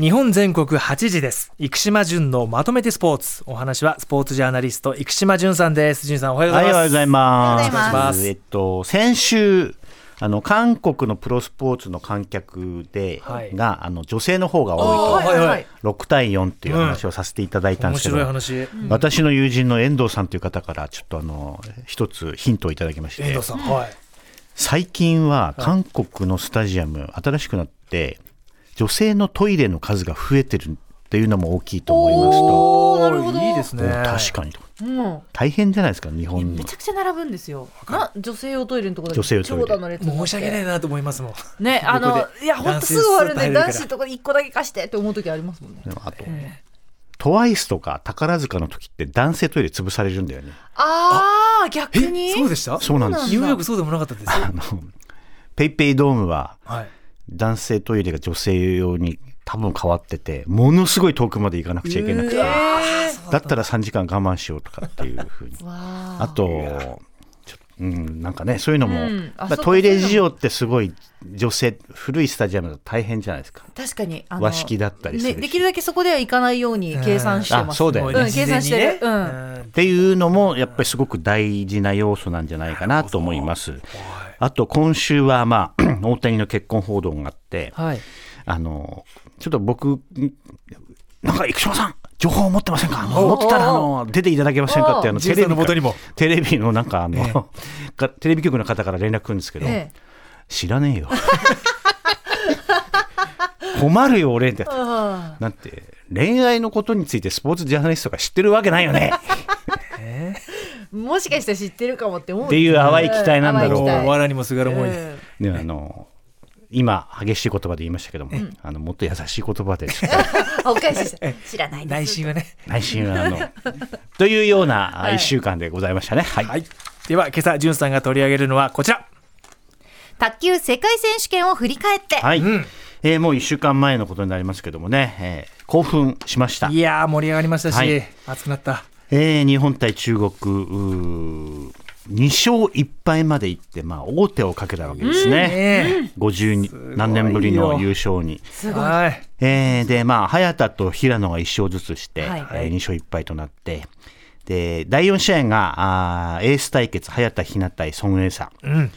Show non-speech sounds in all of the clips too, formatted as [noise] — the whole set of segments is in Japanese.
日本全国8時です。生島淳のまとめてスポーツ。お話はスポーツジャーナリスト生島淳さんです。淳さんおはようございます、はい、おはようございます。おはようございます。えっと、先週、あの、韓国のプロスポーツの観客で、はい。が、あの、女性の方があ多いーはいはいと、6対4っていう話をさせていただいたん面ですけど、白い話、私の友人の遠藤さんという方から、ちょっとあの、一つヒントをいただきまして。遠藤、さん、はい。最近は韓国のスタジアム、新しくなって、女性のトイレの数が増えてるっていうのも大きいと思いますと、おーなるほど。いいですね。お確かにと。うん。大変じゃないですか、日本の。めち。ゃくちゃ並ぶんですよ。な女性用トイレのところ女性用トイレ。申し訳ないなと思いますもんね、[laughs] あのいや本当すぐ終わるんで男子とか一個だけ貸してって思う時ありますもんね。でもあと、トワイスとか宝塚の時って男性トイレ潰されるんだよね。ああ逆に？えそうでした？そうなんです。ニューヨークそうでもなかったです。よあの、ペイペイドームははい男性トイレが女性用に多分変わってて、ものすごい遠くまで行かなくちゃいけなくて、えだった。ら3時間我慢しようとかっていうふうに。[laughs] あと、うん、なんかね、そういうのも、うんあまあトイレ事情ってすごい女性、古いスタジアムだと大変じゃないですか。確かに和式だったりするしね、できるだけそこでは行かないように計算してます。あそうだよねん計算してる。うん。んっていうのもやっぱりすごく大事な要素なんじゃないかなと思います。あと今週はまあ大谷の結婚報道があって、はい。あのちょっと僕んなんか生島さん情報持ってませんか？持ってたらあの出ていただけませんかってあのジェイさんの元にも。テレビのなんかあの、かテレビ局の方から連絡来るんですけど、ええ。知らねえよ。困るよ俺って。あなんて恋愛のことについてスポーツジャーナリストが知ってるわけないよね。ーもしかして知ってるかもって思う。っていう淡い期待なんだろう。わらにもすがる思いで、えね、あの今激しい言葉で言いましたけども、あのもっと優しい言葉でしっかりえあお返しして。知らないです。内心はね。内心はあのというような1週間でございましたね。はい、はい。では今朝じゅんさんが取り上げるのはこちら。卓球世界選手権を振り返って。はい。えーもう1週間前のことになりますけどもね、えー興奮しました。い、やー盛り上がりましたし、はい。熱くなった。えー日本対中国2勝1敗までいって、まあ、王手をかけたわけですね、ね50何年ぶりの優勝に。すごい。はいえーで、まあ、早田と平野が1勝ずつして、はいえー2勝1敗となって、で、第4試合が、あーエース対決、早田ひな対孫エイサ。うん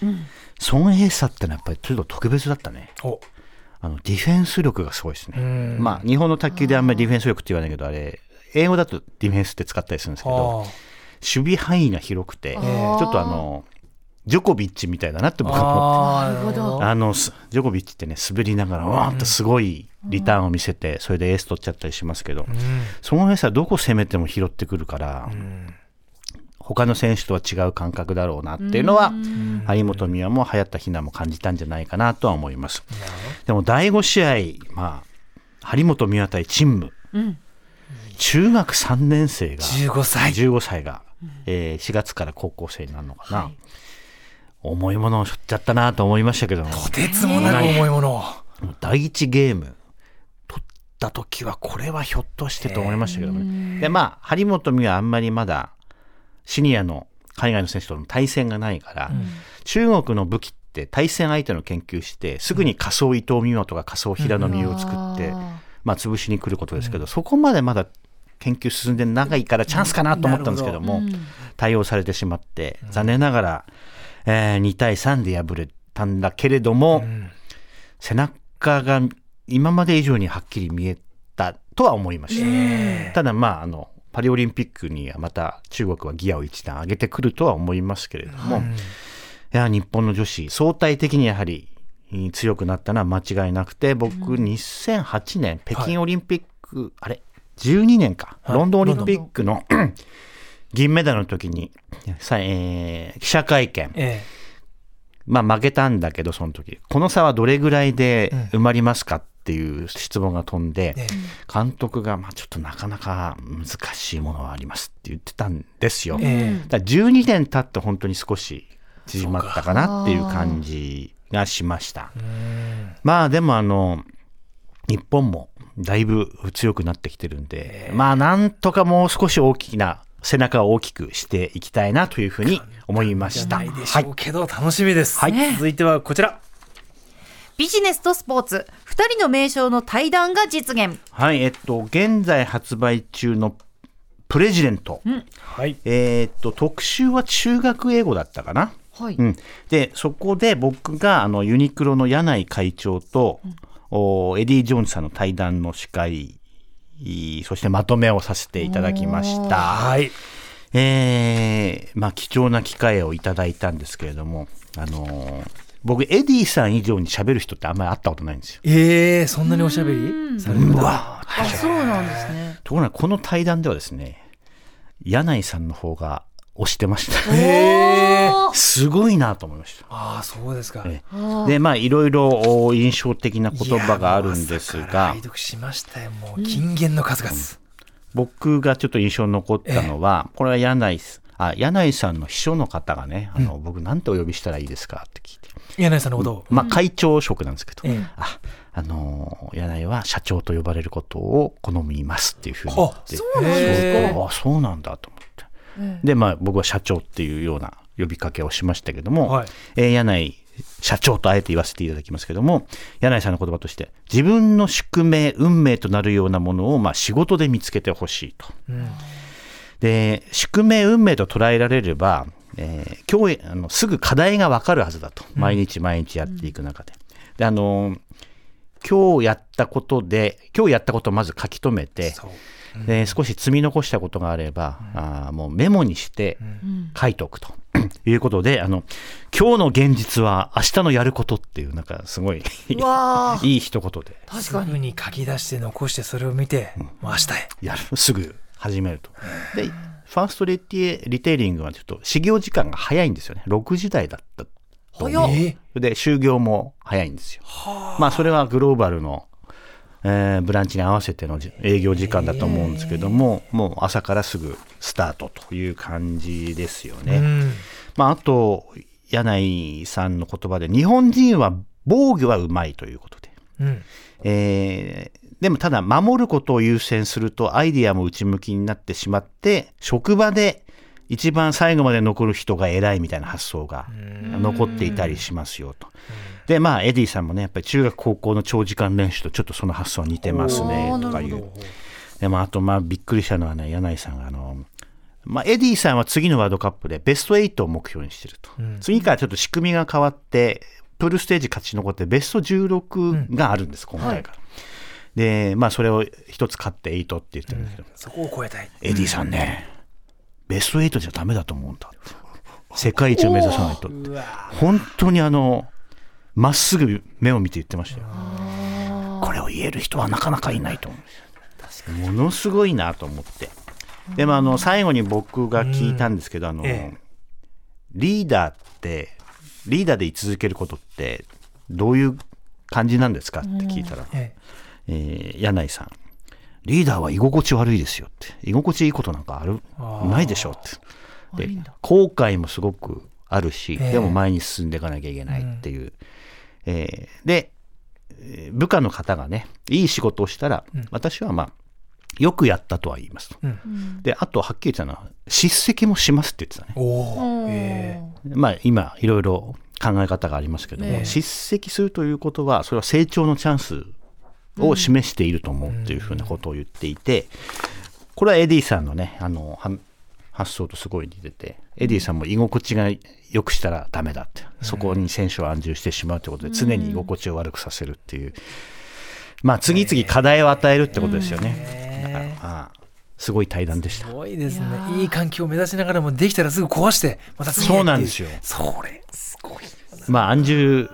孫エイサってのはやっぱりちょっと特別だったね。おあの、ディフェンス力がすごいですね。んまあ、日本の卓球であんまりディフェンス力って言わないけど、あれ、英語だとディフェンスって使ったりするんですけど、あ守備範囲が広くて、ちょっとあの、ジョコビッチみたいだなって僕は思ってあ。あのすジョコビッチってね滑りながらわーっとすごいリターンを見せてそれでエース取っちゃったりしますけど、そのエースはどこ攻めても拾ってくるから、他の選手とは違う感覚だろうなっていうのは張本美和も流行ったひなも感じたんじゃないかなとは思います。でも第5試合、まあ、張本美和対陳夢、中学3年生が15歳。15歳が、えー4月から高校生になるのかな、重いものを背負っちゃったなと思いましたけども。とてつもなく重いもの。を第1ゲーム取った時はこれはひょっとしてと思いましたけどもね。でまあ張本美はあんまりまだシニアの海外の選手との対戦がないから、中国の武器って対戦相手の研究してすぐに仮想伊藤美誠とか仮想平野美宇を作って、あまあ潰しに来ることですけど、そこまでまだ研究進んでないからチャンスかなと思ったんですけども、対応されてしまって残念ながら、えー2対3で敗れたんだけれども、背中が今まで以上にはっきり見えたとは思いました。ただまああのパリオリンピックにはまた中国はギアを一段上げてくるとは思いますけれども、いや日本の女子相対的にやはりうん強くなったのは間違いなくて僕2008年北京オリンピック、あれ？12年か、はい。ロンドンオリンピックの銀メダルの時にさ、えー記者会見。えまあ負けたんだけど、その時。この差はどれぐらいで埋まりますかっていう質問が飛んで、え監督が、まあちょっとなかなか難しいものはありますって言ってたんですよ。えだから12年経って本当に少し縮まったかなっていう感じがしました。まあでもあの、日本もだいぶ強くなってきてるんで、まあなんとかもう少し大きな背中を大きくしていきたいなというふうに思いました。ないでしょうけど、楽しみです、はい。続いてはこちら。ビジネスとスポーツ。二人の名将の対談が実現。はい、えっと、現在発売中のプレジデント。はい。えっと、特集は中学英語だったかな。はい、うん、でそこで僕があのユニクロの柳井会長と、おエディ・ジョーンズさんの対談の司会いそしてまとめをさせていただきました。はい。えーまあ、貴重な機会をいただいたんですけれども、あのー僕エディさん以上に喋る人ってあんまり会ったことないんですよ。えー、そんなにおしゃべりされるんあそうなんですね。ところがこの対談ではですね柳井さんの方が推してました。すごいなと思いました。ああそうですか。えでまあいろいろお印象的な言葉があるんですが。拝読しましたよもう。金言の数々、僕がちょっと印象に残ったのは、これは柳井さんあ柳井さんの秘書の方がねあの、僕なんてお呼びしたらいいですかって聞いて、柳井さんのことを、まあ会長職なんですけど、ええ。ああのー柳井は社長と呼ばれることを好みますっていうふうに言ってそうなんですか。あそうなんだとでまあ僕は社長っていうような呼びかけをしましたけども、はい。えー柳井社長とあえて言わせていただきますけども柳井さんの言葉として自分の宿命運命となるようなものをまあ仕事で見つけてほしいと。うん。で宿命運命と捉えられれば、えー今日あのすぐ課題が分かるはずだと。毎日毎日やっていく中で。であの今日やったことで今日やったことをまず書き留めてそうで少し積み残したことがあれば、あーもうメモにして書いておくと。[clears throat] いうことであの今日の現実は明日のやることっていうなんかすごい [laughs] いい一言で。確かに。書き出して残してそれを見て、もう明日へ。やる。すぐ始めると。でファーストリテイリテイリングはちょっと始業時間が早いんですよね。6時台だったと早で就業も早いんですよ。まあそれはグローバルの、えーブランチに合わせてのじ営業時間だと思うんですけども、もう朝からすぐスタートという感じですよね。うんまああと柳井さんの言葉で日本人は防御はうまいということで。うんえーでもただ守ることを優先するとアイディアも内向きになってしまって職場で一番最後まで残る人が偉いみたいな発想が残っていたりしますよと。でまあエディさんもねやっぱり中学高校の長時間練習とちょっとその発想は似てますねとかいう。でもあとまあびっくりしたのはね柳井さんがあの、まあ、エディさんは次のワールドカップでベスト8を目標にしてると、次からちょっと仕組みが変わってプールステージ勝ち残ってベスト16があるんです、今回から。でまあそれを一つ勝って8って言ってるんですけど、そこを超えたい。エディさんね、ベスト8じゃダメだと思うんだって。世界一を目指さないとって。本当にあのまっすぐ目を見て言ってましたよ。これを言える人はなかなかいないと思うんですよものすごいなと思って。でもあの最後に僕が聞いたんですけど、あのええリーダーってリーダーで居続けることってどういう感じなんですかって聞いたら、ええ。ー柳井さん。リーダーは居心地悪いですよって。居心地いいことなんかある？ないでしょって。で後悔もすごくあるし、ええ。でも前に進んでいかなきゃいけないっていう、えーでえー部下の方がねいい仕事をしたら、私はまあよくやったとは言います。と、うん。であとはっきり言ったのは叱責もしますって言ってたね。まあ今いろいろ考え方がありますけども、ええ。叱責するということはそれは成長のチャンスを示していると思うというふうなことを言っていて、これはエディさんのねあの発想とすごい似ててエディさんも居心地が良くしたらダメだって、そこに選手を安住してしまうということで常に居心地を悪くさせるっていう、まあ次々課題を与えるってことですよね。だからまあすごい対談でした。すごいですね。いい環境を目指しながらもできたらすぐ壊してまたそうなんですよ。それすごいまあ安住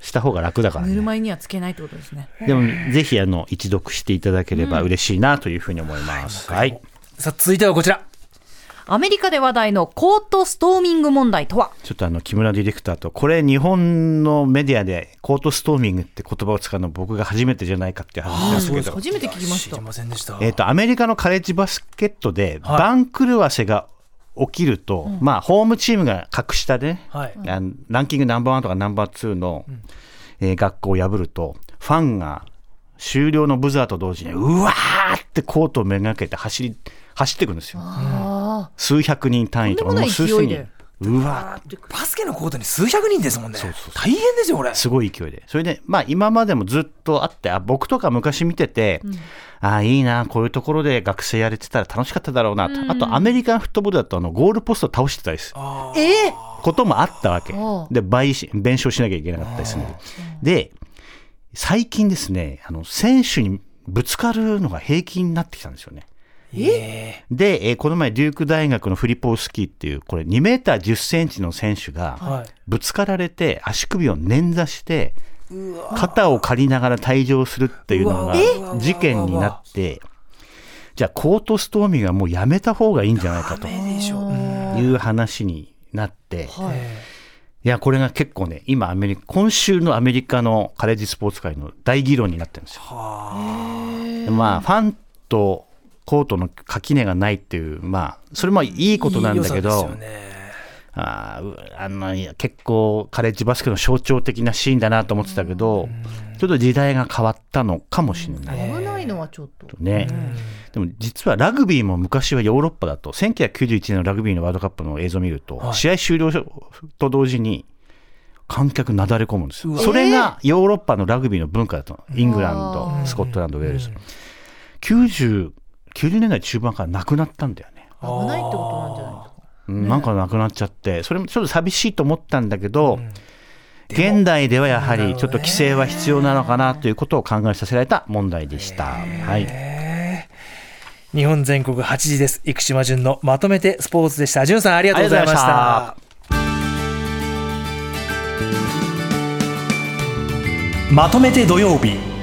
した方が楽だからね。ぬる。ま湯にはつけないってことですね。でもぜひあの一読していただければ嬉しいなというふうに思います。はい。さあ続いてはこちらアメリカで話題のコートストーミング問題とは？ちょっとあの木村ディレクターとこれ日本のメディアでコートストーミングって言葉を使うの僕が初めてじゃないかっていう話ですけど、初めて聞きました。知りませんでしたえっ、とアメリカのカレッジバスケットではい。番狂わせが起きると、まあホームチームが格下でランキングナンバーワンとかナンバーツーの、えー学校を破るとファンが終了のブザーと同時にうわーってコートをめがけて走り走ってくるんですよ。あ数百人単位とかとんでもう数千人。勢いで。うわ。バスケのコートに数百人ですもんね。大変ですよこれ。すごい勢いで。それでまあ今までもずっとあってあ僕とか昔見てて、ああいいなこういうところで学生やれてたら楽しかっただろうなと、あとアメリカンフットボールだとあのゴールポスト倒してたりする。えこともあったわけ。で賠し弁償しなきゃいけなかったりするので最近ですねあの選手にぶつかるのが平気になってきたんですよねえ？で、えーこの前、デューク大学のフリポースキーっていう、これ2メーター10センチの選手が、はい。ぶつかられて、足首を捻挫して、肩を借りながら退場するっていうのが事件になって、じゃあ、コートストーミーはもうやめた方がいいんじゃないかという話になって、はい。いや、これが結構ね、今、アメリカ、今週のアメリカのカレッジスポーツ界の大議論になってるんですよ。でまあ、ファンとコートの垣根がないっていう、まあ、それもいいことなんだけど、ああの結構、カレッジバスケの象徴的なシーンだなと思ってたけど、ちょっと時代が変わったのかもしれない。危ないのはちょっと。ね、でも実はラグビーも昔はヨーロッパだと1991年のラグビーのワールドカップの映像を見ると、はい。試合終了と同時に観客なだれ込むんですよ。それがヨーロッパのラグビーの文化だとイングランドうんスコットランドウェールズ。90 90年代中盤からなくなったんだよね、危ないってことなんじゃないのうん。なんかなくなっちゃって。それもちょっと寂しいと思ったんだけど、現代ではやはりちょっと規制は必要なのかなということを考えさせられた問題でした。はい。日本全国8時です。生島淳のまとめてスポーツでした。淳さんありがとうございましあた。まとめて土曜日